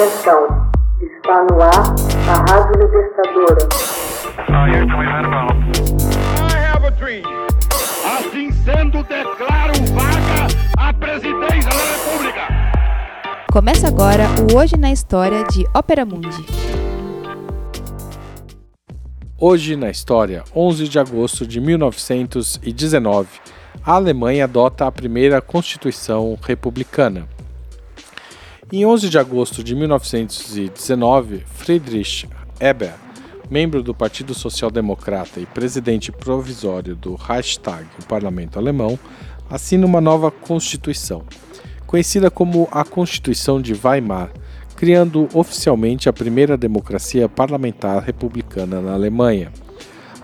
Atenção, está no ar a Rádio Libertadora. Assim sendo, declaro vaga a presidência da República. Começa agora o Hoje na História de Ópera Mundi. Hoje na história, 11 de agosto de 1919, a Alemanha adota a primeira Constituição Republicana. Em 11 de agosto de 1919, Friedrich Eber, membro do Partido Social Democrata e presidente provisório do Reichstag, o parlamento alemão, assina uma nova Constituição, conhecida como a Constituição de Weimar, criando oficialmente a primeira democracia parlamentar republicana na Alemanha.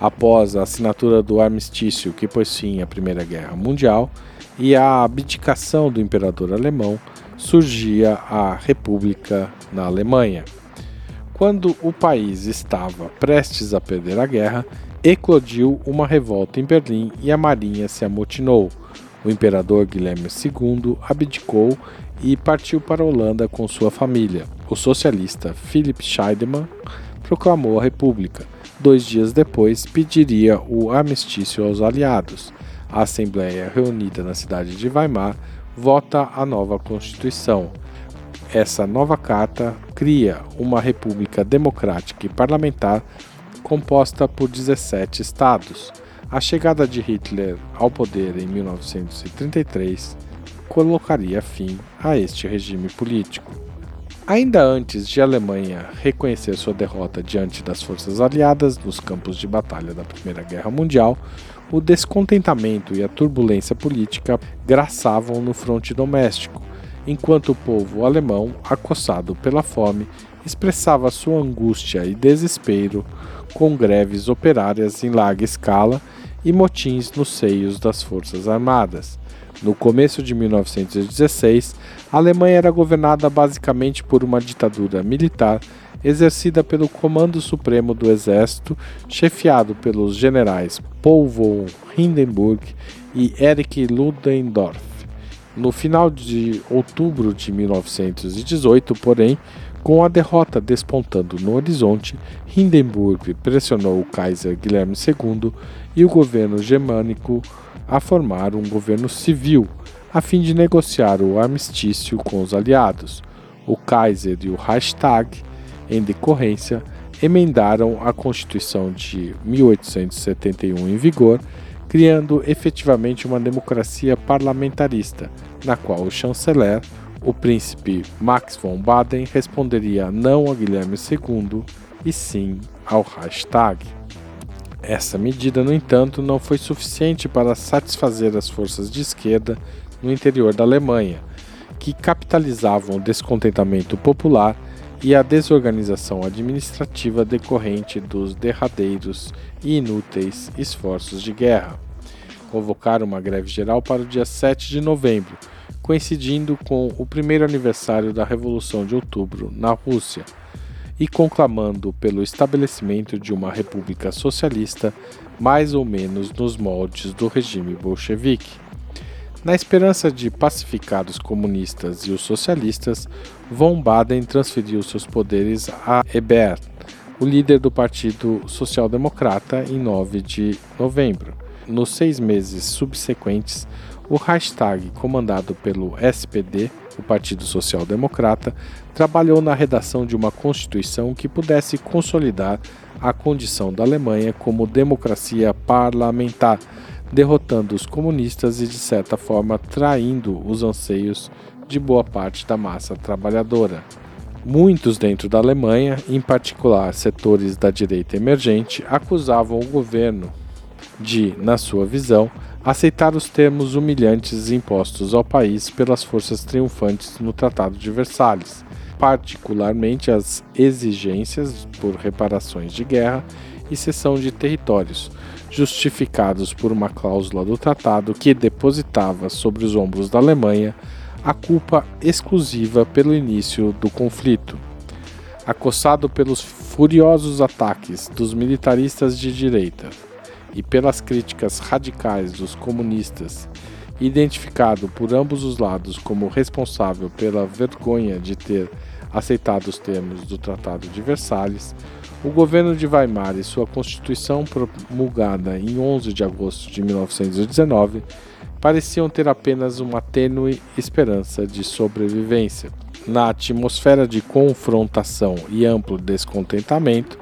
Após a assinatura do armistício que pôs fim à Primeira Guerra Mundial e a abdicação do imperador alemão, surgia a República na Alemanha. Quando o país estava prestes a perder a guerra, eclodiu uma revolta em Berlim e a marinha se amotinou. O imperador Guilherme II abdicou e partiu para a Holanda com sua família. O socialista Philipp Scheidemann proclamou a república. Dois dias depois, pediria o armistício aos aliados. A Assembleia, reunida na cidade de Weimar, vota a nova Constituição. Essa nova carta cria uma república democrática e parlamentar composta por 17 estados. A chegada de Hitler ao poder em 1933 colocaria fim a este regime político. Ainda antes de a Alemanha reconhecer sua derrota diante das forças aliadas nos campos de batalha da Primeira Guerra Mundial, o descontentamento e a turbulência política graçavam no fronte doméstico, enquanto o povo alemão, acossado pela fome, expressava sua angústia e desespero com greves operárias em larga escala e motins nos seios das Forças Armadas. No começo de 1916, a Alemanha era governada basicamente por uma ditadura militar exercida pelo Comando Supremo do Exército, chefiado pelos generais Paul von Hindenburg e Erich Ludendorff. No final de outubro de 1918, porém, com a derrota despontando no horizonte, Hindenburg pressionou o Kaiser Guilherme II e o governo germânico a formar um governo civil, a fim de negociar o armistício com os aliados. O Kaiser e o Reichstag em decorrência, emendaram a Constituição de 1871 em vigor, criando efetivamente uma democracia parlamentarista, na qual o chanceler, o príncipe Max von Baden, responderia não a Guilherme II e sim ao Reichstag. Essa medida, no entanto, não foi suficiente para satisfazer as forças de esquerda no interior da Alemanha, que capitalizavam o descontentamento popular e a desorganização administrativa decorrente dos derradeiros e inúteis esforços de guerra. Convocaram uma greve geral para o dia 7 de novembro, coincidindo com o primeiro aniversário da Revolução de Outubro na Rússia, e conclamando pelo estabelecimento de uma república socialista, mais ou menos nos moldes do regime bolchevique. Na esperança de pacificar os comunistas e os socialistas, von Baden transferiu seus poderes a Ebert, o líder do Partido Social Democrata, em 9 de novembro. Nos seis meses subsequentes, o Reichstag, comandado pelo SPD, o Partido Social Democrata, trabalhou na redação de uma constituição que pudesse consolidar a condição da Alemanha como democracia parlamentar derrotando os comunistas e, de certa forma, traindo os anseios de boa parte da massa trabalhadora. Muitos dentro da Alemanha, em particular setores da direita emergente, acusavam o governo de, na sua visão, aceitar os termos humilhantes impostos ao país pelas forças triunfantes no Tratado de Versalhes, particularmente as exigências por reparações de guerra e cessão de territórios, justificados por uma cláusula do tratado que depositava sobre os ombros da Alemanha a culpa exclusiva pelo início do conflito. Acossado pelos furiosos ataques dos militaristas de direita e pelas críticas radicais dos comunistas, identificado por ambos os lados como responsável pela vergonha de ter aceitados os termos do Tratado de Versalhes, o governo de Weimar e sua Constituição, promulgada em 11 de agosto de 1919, pareciam ter apenas uma tênue esperança de sobrevivência. Na atmosfera de confrontação e amplo descontentamento,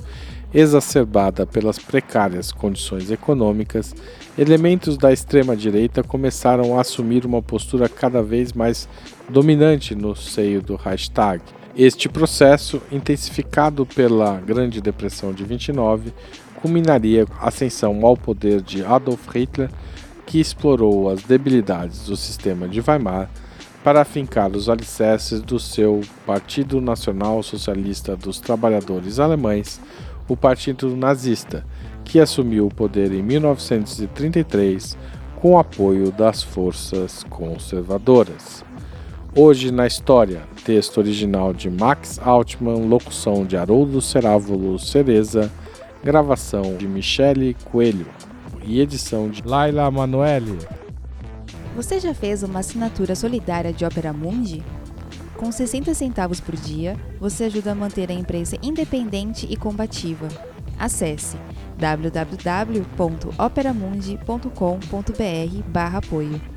exacerbada pelas precárias condições econômicas, elementos da extrema-direita começaram a assumir uma postura cada vez mais dominante no seio do Reichstag. Este processo, intensificado pela Grande Depressão de 29, culminaria a ascensão ao poder de Adolf Hitler, que explorou as debilidades do sistema de Weimar para afincar os alicerces do seu Partido Nacional Socialista dos Trabalhadores Alemães, o Partido Nazista, que assumiu o poder em 1933 com apoio das forças conservadoras. Hoje na História, texto original de Max Altman, locução de Haroldo Cerávulo Cereza, gravação de Michele Coelho e edição de Laila Manoeli. Você já fez uma assinatura solidária de Opera Mundi? Com 60 centavos por dia, você ajuda a manter a imprensa independente e combativa. Acesse www.operamundi.com.br/apoio.